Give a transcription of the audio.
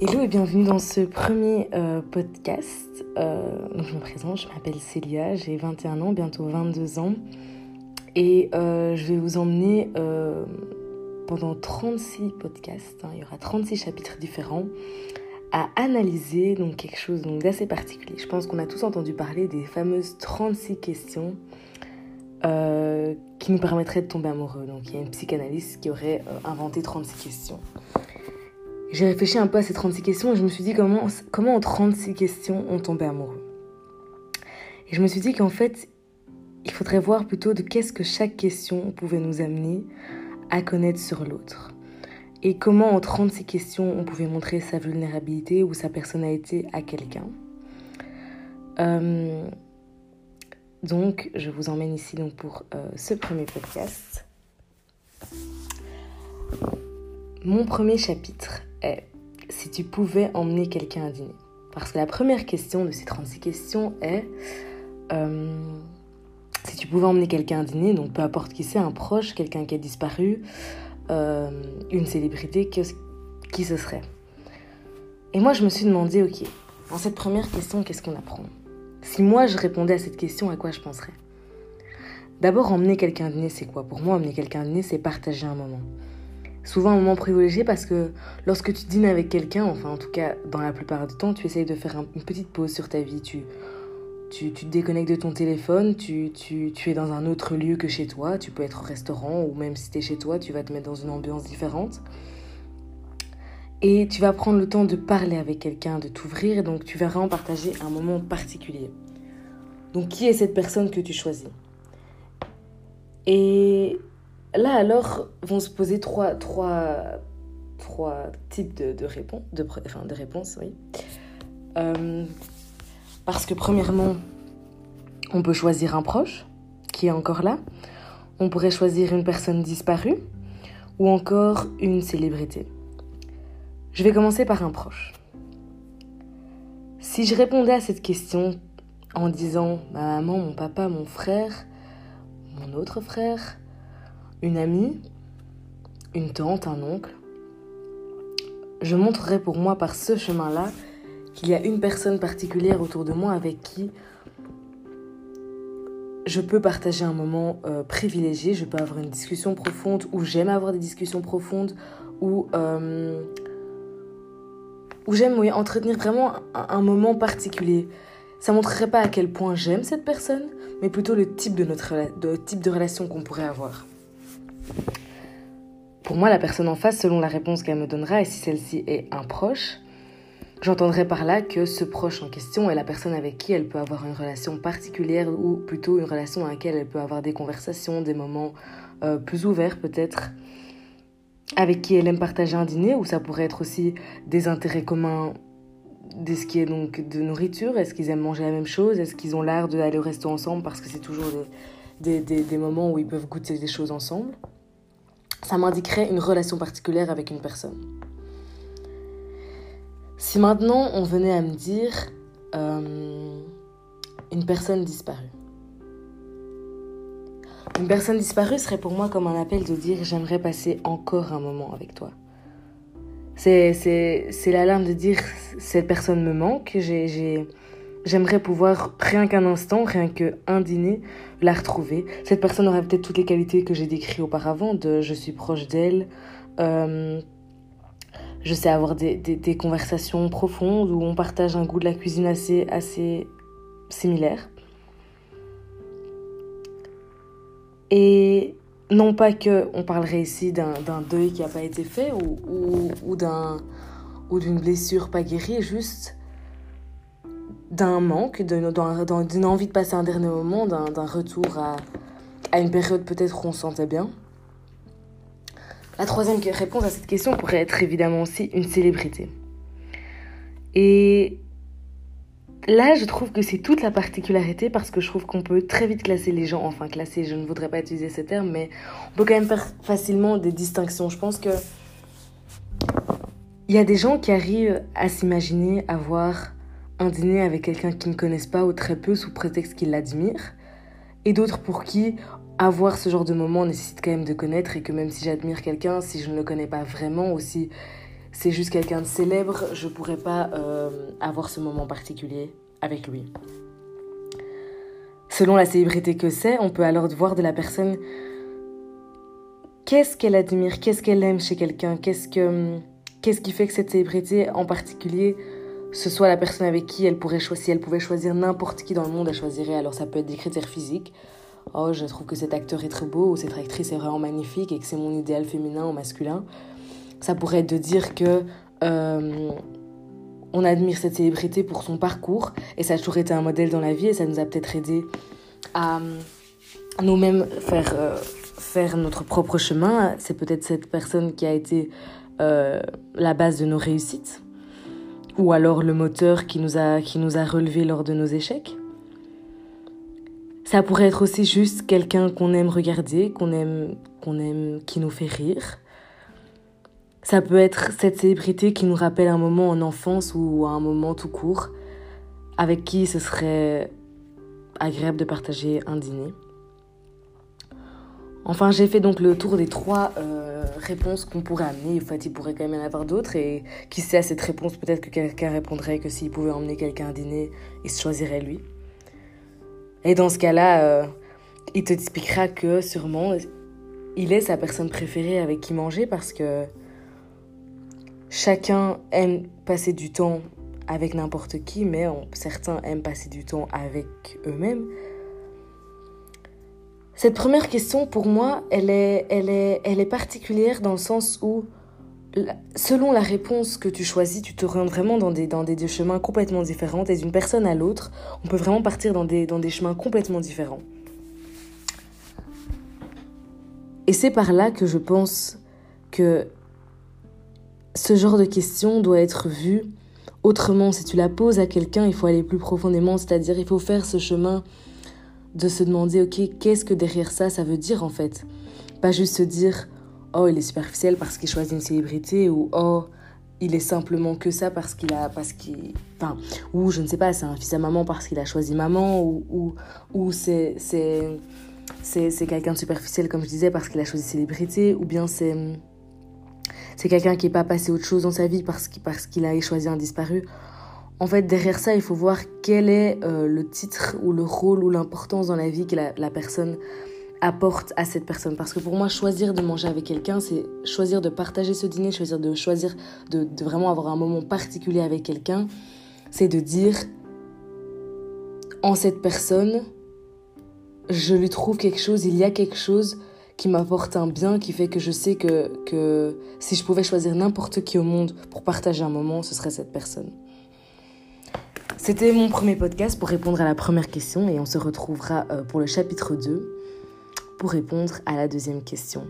Hello et bienvenue dans ce premier euh, podcast. Euh, je me présente, je m'appelle Célia, j'ai 21 ans, bientôt 22 ans. Et euh, je vais vous emmener pendant 36 podcasts, hein, il y aura 36 chapitres différents, à analyser donc, quelque chose d'assez particulier. Je pense qu'on a tous entendu parler des fameuses 36 questions qui nous permettraient de tomber amoureux. Donc il y a une psychanalyste qui aurait inventé 36 questions. J'ai réfléchi un peu à ces 36 questions et je me suis dit comment, comment en 36 questions on tombait amoureux. Et je me suis dit qu'en fait, il faudrait voir plutôt de qu'est-ce que chaque question pouvait nous amener à connaître sur l'autre. Et comment en 36 questions on pouvait montrer sa vulnérabilité ou sa personnalité à quelqu'un. Euh, donc, je vous emmène ici donc pour euh, ce premier podcast. Mon premier chapitre est si tu pouvais emmener quelqu'un à dîner. Parce que la première question de ces 36 questions est euh, si tu pouvais emmener quelqu'un à dîner, donc peu importe qui c'est, un proche, quelqu'un qui a disparu, euh, une célébrité, qui ce serait? Et moi je me suis demandé, ok, dans cette première question, qu'est-ce qu'on apprend? Si moi je répondais à cette question, à quoi je penserais? D'abord, emmener quelqu'un à dîner, c'est quoi? Pour moi, emmener quelqu'un à dîner, c'est partager un moment souvent un moment privilégié parce que lorsque tu dînes avec quelqu'un, enfin en tout cas dans la plupart du temps, tu essayes de faire une petite pause sur ta vie. Tu, tu, te déconnectes de ton téléphone, tu, tu, tu, es dans un autre lieu que chez toi. Tu peux être au restaurant ou même si tu es chez toi, tu vas te mettre dans une ambiance différente. Et tu vas prendre le temps de parler avec quelqu'un, de t'ouvrir, donc tu vas vraiment partager un moment particulier. Donc qui est cette personne que tu choisis? Et Là, alors, vont se poser trois, types de, réponses. Euh, parce que premièrement, on peut choisir un proche qui est encore là. On pourrait choisir une personne disparue ou encore une célébrité. Je vais commencer par un proche. Si je répondais à cette question en disant ma maman, mon papa, mon frère, mon autre frère, une amie, une tante, un oncle, je montrerai pour moi par ce chemin-là qu'il y a une personne particulière autour de moi avec qui je peux partager un moment euh, privilégié, je peux avoir une discussion profonde, ou j'aime avoir des discussions profondes, ou, euh, j'aime entretenir vraiment un, moment particulier. Ça montrerait pas à quel point j'aime cette personne, mais plutôt le type de, notre, de type de relation qu'on pourrait avoir. Pour moi, la personne en face, selon la réponse qu'elle me donnera, et si celle-ci est un proche, j'entendrai par là que ce proche en question est la personne avec qui elle peut avoir une relation particulière ou plutôt une relation à laquelle elle peut avoir des conversations, des moments euh, plus ouverts peut-être, avec qui elle aime partager un dîner, ou ça pourrait être aussi des intérêts communs de ce qui est donc de nourriture. Est-ce qu'ils aiment manger la même chose? Est-ce qu'ils ont l'art d'aller au resto ensemble? Parce que c'est toujours des, des, des moments où ils peuvent goûter des choses ensemble ça m'indiquerait une relation particulière avec une personne. Si maintenant on venait à me dire euh, une personne disparue. Une personne disparue serait pour moi comme un appel de dire j'aimerais passer encore un moment avec toi. C'est l'alarme de dire cette personne me manque, j'ai J'aimerais pouvoir, rien qu'un instant, rien qu'un dîner, la retrouver. Cette personne aurait peut-être toutes les qualités que j'ai décrites auparavant, de je suis proche d'elle, euh, je sais avoir des, conversations profondes où on partage un goût de la cuisine assez, assez similaire. Et non pas que on parlerait ici d'un deuil qui n'a pas été fait ou, ou, ou d'une blessure pas guérie, juste d'un manque, d'une envie de passer un dernier moment, d'un retour à, une période peut-être où on se sentait bien. La troisième réponse à cette question pourrait être évidemment aussi une célébrité. Et là, je trouve que c'est toute la particularité parce que je trouve qu'on peut très vite classer les gens, enfin classer, je ne voudrais pas utiliser ce terme, mais on peut quand même faire facilement des distinctions. Je pense que il y a des gens qui arrivent à s'imaginer avoir un dîner avec quelqu'un qu'ils ne connaissent pas ou très peu sous prétexte qu'ils l'admirent, et d'autres pour qui avoir ce genre de moment nécessite quand même de connaître et que même si j'admire quelqu'un, si je ne le connais pas vraiment ou si c'est juste quelqu'un de célèbre, je pourrais pas euh, avoir ce moment particulier avec lui. Selon la célébrité que c'est, on peut alors voir de la personne qu'est-ce qu'elle admire, qu'est-ce qu'elle aime chez quelqu'un, qu'est-ce que qu'est-ce qui fait que cette célébrité en particulier ce soit la personne avec qui elle pourrait choisir, si elle pouvait choisir n'importe qui dans le monde, elle choisirait. Alors ça peut être des critères physiques. Oh, je trouve que cet acteur est très beau ou cette actrice est vraiment magnifique et que c'est mon idéal féminin ou masculin. Ça pourrait être de dire que euh, on admire cette célébrité pour son parcours et ça a toujours été un modèle dans la vie et ça nous a peut-être aidé à nous-mêmes faire, euh, faire notre propre chemin. C'est peut-être cette personne qui a été euh, la base de nos réussites ou alors le moteur qui nous a, qui nous a relevés lors de nos échecs. Ça pourrait être aussi juste quelqu'un qu'on aime regarder, qu'on aime, qu'on aime, qui nous fait rire. Ça peut être cette célébrité qui nous rappelle un moment en enfance ou un moment tout court, avec qui ce serait agréable de partager un dîner. Enfin, j'ai fait donc le tour des trois euh, réponses qu'on pourrait amener. En fait, il pourrait quand même y en avoir d'autres. Et qui sait, à cette réponse, peut-être que quelqu'un répondrait que s'il pouvait emmener quelqu'un à dîner, il se choisirait lui. Et dans ce cas-là, euh, il te expliquera que sûrement, il est sa personne préférée avec qui manger parce que chacun aime passer du temps avec n'importe qui, mais certains aiment passer du temps avec eux-mêmes. Cette première question, pour moi, elle est, particulière dans le sens où, selon la réponse que tu choisis, tu te rends vraiment dans des, chemins complètement différents. Et d'une personne à l'autre, on peut vraiment partir dans des, dans des chemins complètement différents. Et c'est par là que je pense que ce genre de question doit être vu autrement. Si tu la poses à quelqu'un, il faut aller plus profondément, c'est-à-dire il faut faire ce chemin de se demander, ok, qu'est-ce que derrière ça, ça veut dire en fait? Pas juste se dire, oh, il est superficiel parce qu'il choisit une célébrité, ou oh, il est simplement que ça parce qu'il a. Parce qu'il, enfin, ou je ne sais pas, c'est un fils à maman parce qu'il a choisi maman, ou, ou, ou c'est, c'est, c'est, quelqu'un de superficiel, comme je disais, parce qu'il a choisi célébrité, ou bien c'est. C'est quelqu'un qui n'est pas passé autre chose dans sa vie parce parce qu'il a choisi un disparu. En fait, derrière ça, il faut voir quel est euh, le titre ou le rôle ou l'importance dans la vie que la, personne apporte à cette personne. Parce que pour moi, choisir de manger avec quelqu'un, c'est choisir de partager ce dîner, choisir de choisir de, vraiment avoir un moment particulier avec quelqu'un. C'est de dire, en cette personne, je lui trouve quelque chose, il y a quelque chose qui m'apporte un bien, qui fait que je sais que, que si je pouvais choisir n'importe qui au monde pour partager un moment, ce serait cette personne. C'était mon premier podcast pour répondre à la première question et on se retrouvera euh, pour le chapitre 2 pour répondre à la deuxième question.